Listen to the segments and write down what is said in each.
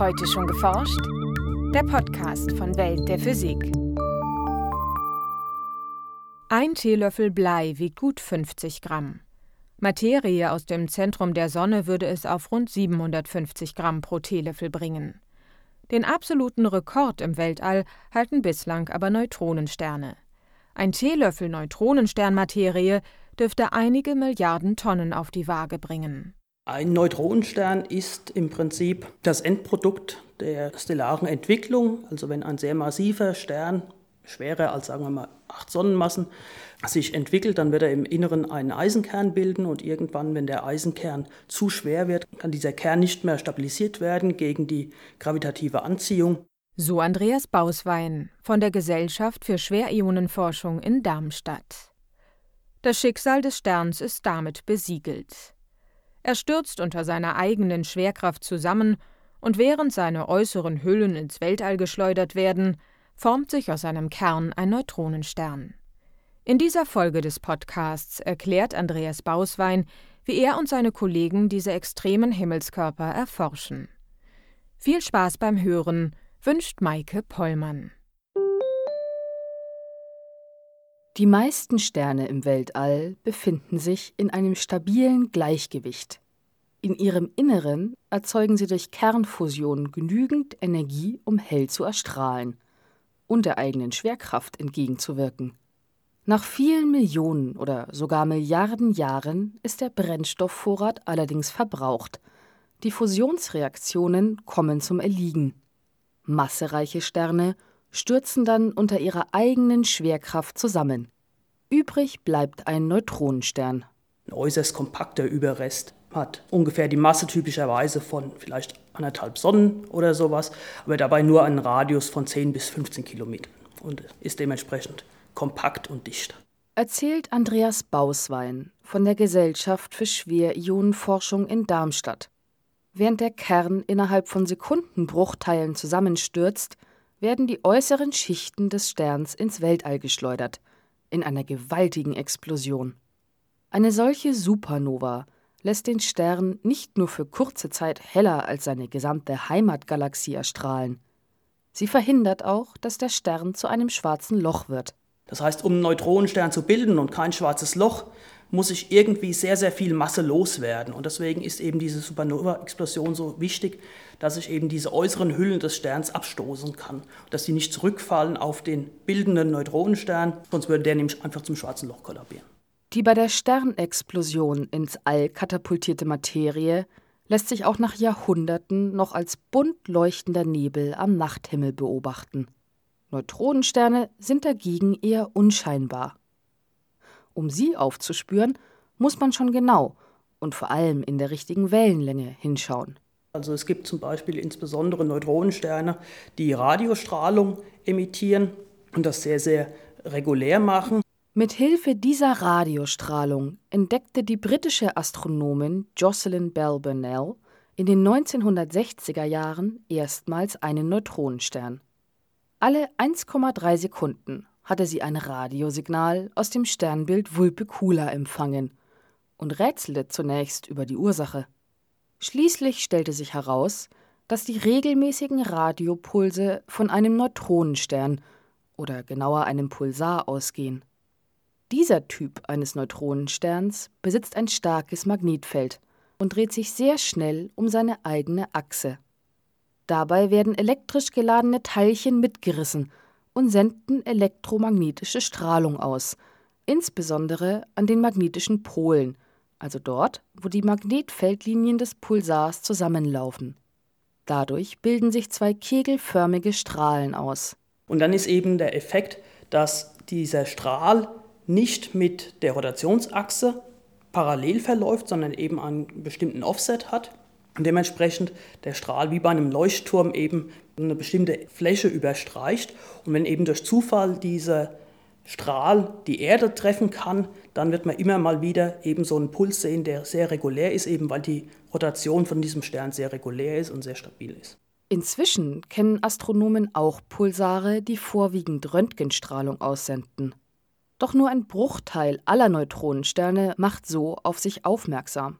Heute schon geforscht? Der Podcast von Welt der Physik. Ein Teelöffel Blei wiegt gut 50 Gramm. Materie aus dem Zentrum der Sonne würde es auf rund 750 Gramm pro Teelöffel bringen. Den absoluten Rekord im Weltall halten bislang aber Neutronensterne. Ein Teelöffel Neutronensternmaterie dürfte einige Milliarden Tonnen auf die Waage bringen. Ein Neutronenstern ist im Prinzip das Endprodukt der stellaren Entwicklung. Also wenn ein sehr massiver Stern, schwerer als sagen wir mal acht Sonnenmassen, sich entwickelt, dann wird er im Inneren einen Eisenkern bilden und irgendwann, wenn der Eisenkern zu schwer wird, kann dieser Kern nicht mehr stabilisiert werden gegen die gravitative Anziehung. So Andreas Bauswein von der Gesellschaft für Schwerionenforschung in Darmstadt. Das Schicksal des Sterns ist damit besiegelt. Er stürzt unter seiner eigenen Schwerkraft zusammen, und während seine äußeren Hüllen ins Weltall geschleudert werden, formt sich aus seinem Kern ein Neutronenstern. In dieser Folge des Podcasts erklärt Andreas Bauswein, wie er und seine Kollegen diese extremen Himmelskörper erforschen. Viel Spaß beim Hören wünscht Maike Pollmann. Die meisten Sterne im Weltall befinden sich in einem stabilen Gleichgewicht. In ihrem Inneren erzeugen sie durch Kernfusion genügend Energie, um hell zu erstrahlen und der eigenen Schwerkraft entgegenzuwirken. Nach vielen Millionen oder sogar Milliarden Jahren ist der Brennstoffvorrat allerdings verbraucht. Die Fusionsreaktionen kommen zum Erliegen. Massereiche Sterne stürzen dann unter ihrer eigenen Schwerkraft zusammen. Übrig bleibt ein Neutronenstern. Ein äußerst kompakter Überrest hat ungefähr die Masse typischerweise von vielleicht anderthalb Sonnen oder sowas, aber dabei nur einen Radius von 10 bis 15 Kilometern und ist dementsprechend kompakt und dicht. Erzählt Andreas Bauswein von der Gesellschaft für Schwerionenforschung in Darmstadt. Während der Kern innerhalb von Sekundenbruchteilen zusammenstürzt, werden die äußeren Schichten des Sterns ins Weltall geschleudert, in einer gewaltigen Explosion. Eine solche Supernova lässt den Stern nicht nur für kurze Zeit heller als seine gesamte Heimatgalaxie erstrahlen, sie verhindert auch, dass der Stern zu einem schwarzen Loch wird. Das heißt, um einen Neutronenstern zu bilden und kein schwarzes Loch, muss ich irgendwie sehr, sehr viel Masse loswerden. Und deswegen ist eben diese Supernova-Explosion so wichtig, dass ich eben diese äußeren Hüllen des Sterns abstoßen kann. Dass sie nicht zurückfallen auf den bildenden Neutronenstern, sonst würde der nämlich einfach zum schwarzen Loch kollabieren. Die bei der Sternexplosion ins All katapultierte Materie lässt sich auch nach Jahrhunderten noch als bunt leuchtender Nebel am Nachthimmel beobachten. Neutronensterne sind dagegen eher unscheinbar. Um sie aufzuspüren, muss man schon genau und vor allem in der richtigen Wellenlänge hinschauen. Also es gibt zum Beispiel insbesondere Neutronensterne, die Radiostrahlung emittieren und das sehr, sehr regulär machen. Mit Hilfe dieser Radiostrahlung entdeckte die britische Astronomin Jocelyn Bell Burnell in den 1960er Jahren erstmals einen Neutronenstern. Alle 1,3 Sekunden hatte sie ein Radiosignal aus dem Sternbild Vulpecula empfangen und rätselte zunächst über die Ursache. Schließlich stellte sich heraus, dass die regelmäßigen Radiopulse von einem Neutronenstern oder genauer einem Pulsar ausgehen. Dieser Typ eines Neutronensterns besitzt ein starkes Magnetfeld und dreht sich sehr schnell um seine eigene Achse. Dabei werden elektrisch geladene Teilchen mitgerissen und senden elektromagnetische Strahlung aus, insbesondere an den magnetischen Polen, also dort, wo die Magnetfeldlinien des Pulsars zusammenlaufen. Dadurch bilden sich zwei kegelförmige Strahlen aus. Und dann ist eben der Effekt, dass dieser Strahl nicht mit der Rotationsachse parallel verläuft, sondern eben einen bestimmten Offset hat und dementsprechend der Strahl wie bei einem Leuchtturm eben eine bestimmte Fläche überstreicht. Und wenn eben durch Zufall dieser Strahl die Erde treffen kann, dann wird man immer mal wieder eben so einen Puls sehen, der sehr regulär ist, eben weil die Rotation von diesem Stern sehr regulär ist und sehr stabil ist. Inzwischen kennen Astronomen auch Pulsare, die vorwiegend Röntgenstrahlung aussenden. Doch nur ein Bruchteil aller Neutronensterne macht so auf sich aufmerksam.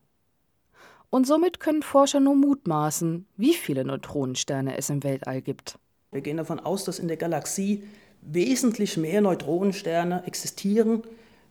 Und somit können Forscher nur mutmaßen, wie viele Neutronensterne es im Weltall gibt. Wir gehen davon aus, dass in der Galaxie wesentlich mehr Neutronensterne existieren,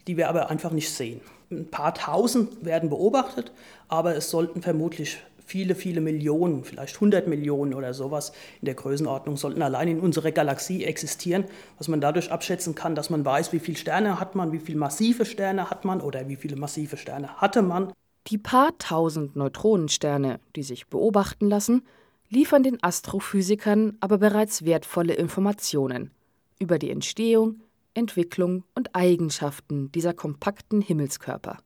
die wir aber einfach nicht sehen. Ein paar tausend werden beobachtet, aber es sollten vermutlich viele, viele Millionen, vielleicht 100 Millionen oder sowas in der Größenordnung sollten allein in unserer Galaxie existieren, was man dadurch abschätzen kann, dass man weiß, wie viele Sterne hat man, wie viele massive Sterne hat man oder wie viele massive Sterne hatte man. Die paar tausend Neutronensterne, die sich beobachten lassen, liefern den Astrophysikern aber bereits wertvolle Informationen über die Entstehung, Entwicklung und Eigenschaften dieser kompakten Himmelskörper.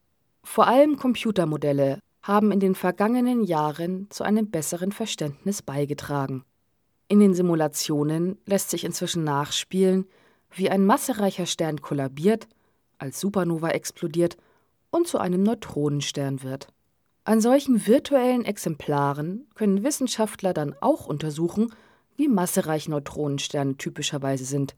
Vor allem Computermodelle haben in den vergangenen Jahren zu einem besseren Verständnis beigetragen. In den Simulationen lässt sich inzwischen nachspielen, wie ein massereicher Stern kollabiert, als Supernova explodiert und zu einem Neutronenstern wird. An solchen virtuellen Exemplaren können Wissenschaftler dann auch untersuchen, wie massereich Neutronensterne typischerweise sind,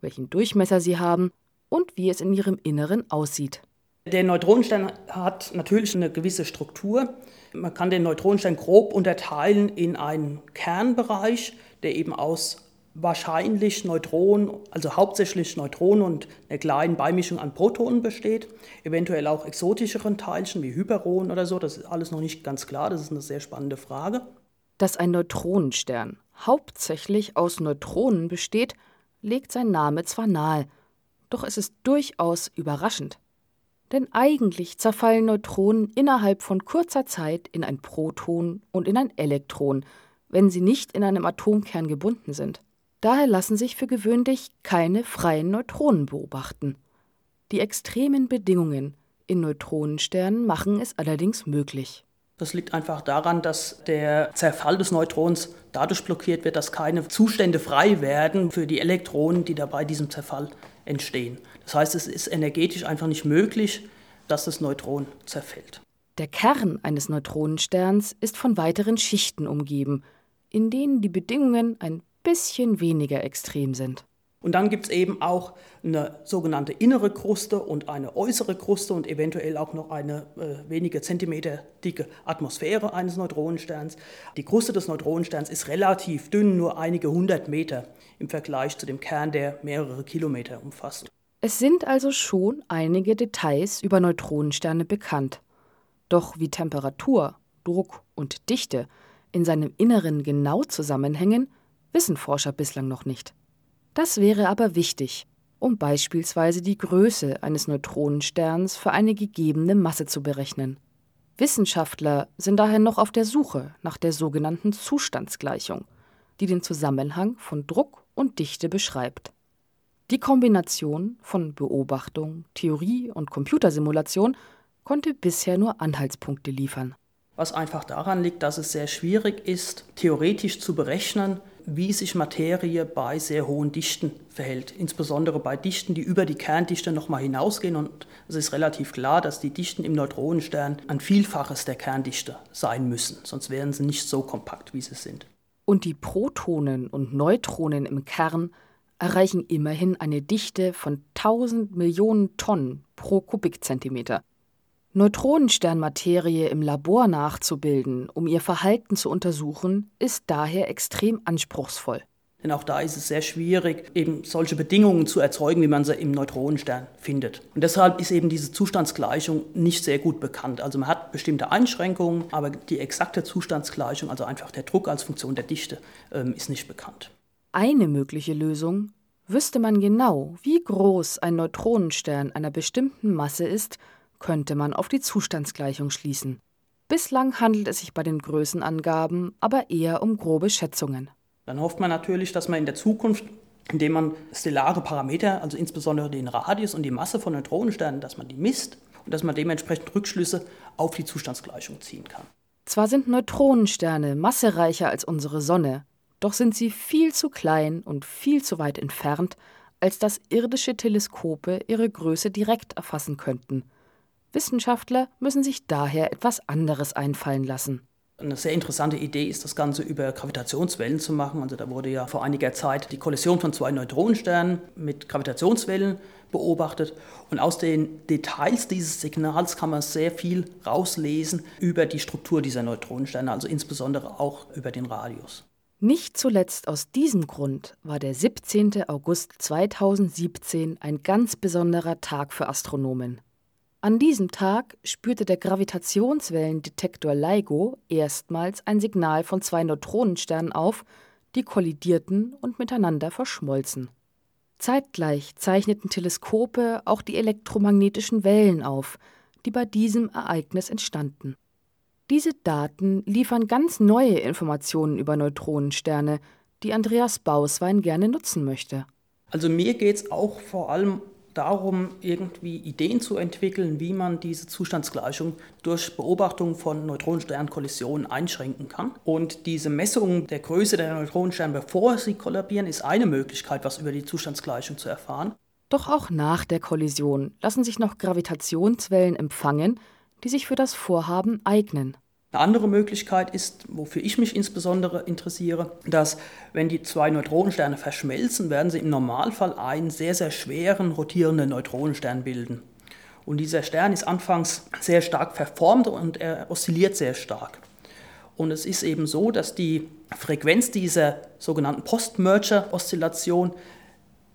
welchen Durchmesser sie haben und wie es in ihrem Inneren aussieht. Der Neutronenstern hat natürlich eine gewisse Struktur. Man kann den Neutronenstern grob unterteilen in einen Kernbereich, der eben aus wahrscheinlich Neutronen, also hauptsächlich Neutronen und einer kleinen Beimischung an Protonen besteht, eventuell auch exotischeren Teilchen wie Hyperonen oder so, das ist alles noch nicht ganz klar, das ist eine sehr spannende Frage. Dass ein Neutronenstern hauptsächlich aus Neutronen besteht, legt sein Name zwar nahe, doch es ist durchaus überraschend. Denn eigentlich zerfallen Neutronen innerhalb von kurzer Zeit in ein Proton und in ein Elektron, wenn sie nicht in einem Atomkern gebunden sind. Daher lassen sich für gewöhnlich keine freien Neutronen beobachten. Die extremen Bedingungen in Neutronensternen machen es allerdings möglich. Das liegt einfach daran, dass der Zerfall des Neutrons dadurch blockiert wird, dass keine Zustände frei werden für die Elektronen, die da bei diesem Zerfall entstehen. Das heißt, es ist energetisch einfach nicht möglich, dass das Neutron zerfällt. Der Kern eines Neutronensterns ist von weiteren Schichten umgeben, in denen die Bedingungen ein bisschen weniger extrem sind. Und dann gibt es eben auch eine sogenannte innere Kruste und eine äußere Kruste und eventuell auch noch eine äh, wenige Zentimeter dicke Atmosphäre eines Neutronensterns. Die Kruste des Neutronensterns ist relativ dünn, nur einige hundert Meter im Vergleich zu dem Kern, der mehrere Kilometer umfasst. Es sind also schon einige Details über Neutronensterne bekannt. Doch wie Temperatur, Druck und Dichte in seinem Inneren genau zusammenhängen, wissen Forscher bislang noch nicht. Das wäre aber wichtig, um beispielsweise die Größe eines Neutronensterns für eine gegebene Masse zu berechnen. Wissenschaftler sind daher noch auf der Suche nach der sogenannten Zustandsgleichung, die den Zusammenhang von Druck und Dichte beschreibt. Die Kombination von Beobachtung, Theorie und Computersimulation konnte bisher nur Anhaltspunkte liefern. Was einfach daran liegt, dass es sehr schwierig ist, theoretisch zu berechnen, wie sich Materie bei sehr hohen Dichten verhält, insbesondere bei Dichten, die über die Kerndichte nochmal hinausgehen. Und es ist relativ klar, dass die Dichten im Neutronenstern ein Vielfaches der Kerndichte sein müssen, sonst wären sie nicht so kompakt, wie sie sind. Und die Protonen und Neutronen im Kern erreichen immerhin eine Dichte von 1000 Millionen Tonnen pro Kubikzentimeter. Neutronensternmaterie im Labor nachzubilden, um ihr Verhalten zu untersuchen, ist daher extrem anspruchsvoll. Denn auch da ist es sehr schwierig, eben solche Bedingungen zu erzeugen, wie man sie im Neutronenstern findet. Und deshalb ist eben diese Zustandsgleichung nicht sehr gut bekannt. Also man hat bestimmte Einschränkungen, aber die exakte Zustandsgleichung, also einfach der Druck als Funktion der Dichte, ähm, ist nicht bekannt. Eine mögliche Lösung wüsste man genau, wie groß ein Neutronenstern einer bestimmten Masse ist könnte man auf die Zustandsgleichung schließen. Bislang handelt es sich bei den Größenangaben aber eher um grobe Schätzungen. Dann hofft man natürlich, dass man in der Zukunft, indem man stellare Parameter, also insbesondere den Radius und die Masse von Neutronensternen, dass man die misst und dass man dementsprechend Rückschlüsse auf die Zustandsgleichung ziehen kann. Zwar sind Neutronensterne massereicher als unsere Sonne, doch sind sie viel zu klein und viel zu weit entfernt, als dass irdische Teleskope ihre Größe direkt erfassen könnten – Wissenschaftler müssen sich daher etwas anderes einfallen lassen. Eine sehr interessante Idee ist, das Ganze über Gravitationswellen zu machen. Also da wurde ja vor einiger Zeit die Kollision von zwei Neutronensternen mit Gravitationswellen beobachtet. Und aus den Details dieses Signals kann man sehr viel rauslesen über die Struktur dieser Neutronensterne, also insbesondere auch über den Radius. Nicht zuletzt aus diesem Grund war der 17. August 2017 ein ganz besonderer Tag für Astronomen. An diesem Tag spürte der Gravitationswellendetektor LIGO erstmals ein Signal von zwei Neutronensternen auf, die kollidierten und miteinander verschmolzen. Zeitgleich zeichneten Teleskope auch die elektromagnetischen Wellen auf, die bei diesem Ereignis entstanden. Diese Daten liefern ganz neue Informationen über Neutronensterne, die Andreas Bauswein gerne nutzen möchte. Also mir geht es auch vor allem darum, irgendwie Ideen zu entwickeln, wie man diese Zustandsgleichung durch Beobachtung von Neutronensternkollisionen einschränken kann. Und diese Messung der Größe der Neutronensterne, bevor sie kollabieren, ist eine Möglichkeit, was über die Zustandsgleichung zu erfahren. Doch auch nach der Kollision lassen sich noch Gravitationswellen empfangen, die sich für das Vorhaben eignen. Eine andere Möglichkeit ist, wofür ich mich insbesondere interessiere, dass wenn die zwei Neutronensterne verschmelzen, werden sie im Normalfall einen sehr, sehr schweren rotierenden Neutronenstern bilden. Und dieser Stern ist anfangs sehr stark verformt und er oszilliert sehr stark. Und es ist eben so, dass die Frequenz dieser sogenannten Post-Merger-Oszillation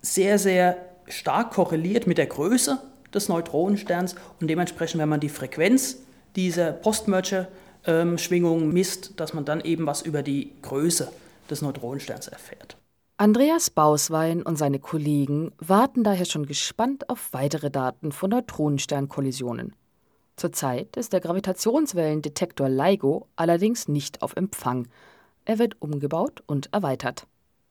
sehr, sehr stark korreliert mit der Größe des Neutronensterns und dementsprechend, wenn man die Frequenz dieser Post-Merger ähm, Schwingung misst, dass man dann eben was über die Größe des Neutronensterns erfährt. Andreas Bauswein und seine Kollegen warten daher schon gespannt auf weitere Daten von Neutronensternkollisionen. Zurzeit ist der Gravitationswellendetektor LIGO allerdings nicht auf Empfang. Er wird umgebaut und erweitert.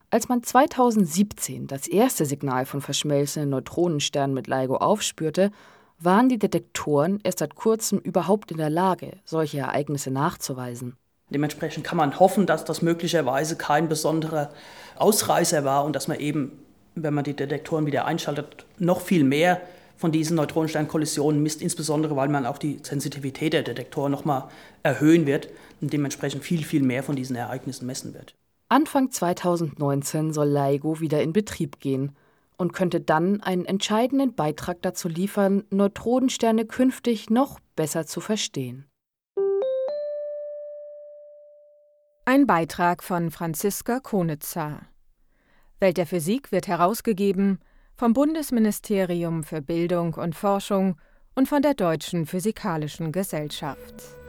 Als man 2017 das erste Signal von verschmelzenden Neutronensternen mit LIGO aufspürte, waren die Detektoren erst seit kurzem überhaupt in der Lage, solche Ereignisse nachzuweisen. Dementsprechend kann man hoffen, dass das möglicherweise kein besonderer Ausreißer war und dass man eben, wenn man die Detektoren wieder einschaltet, noch viel mehr von diesen Neutronensternkollisionen misst, insbesondere weil man auch die Sensitivität der Detektoren nochmal erhöhen wird und dementsprechend viel, viel mehr von diesen Ereignissen messen wird. Anfang 2019 soll LIGO wieder in Betrieb gehen und könnte dann einen entscheidenden Beitrag dazu liefern, Neutronensterne künftig noch besser zu verstehen. Ein Beitrag von Franziska Konitzer. Welt der Physik wird herausgegeben vom Bundesministerium für Bildung und Forschung und von der Deutschen Physikalischen Gesellschaft.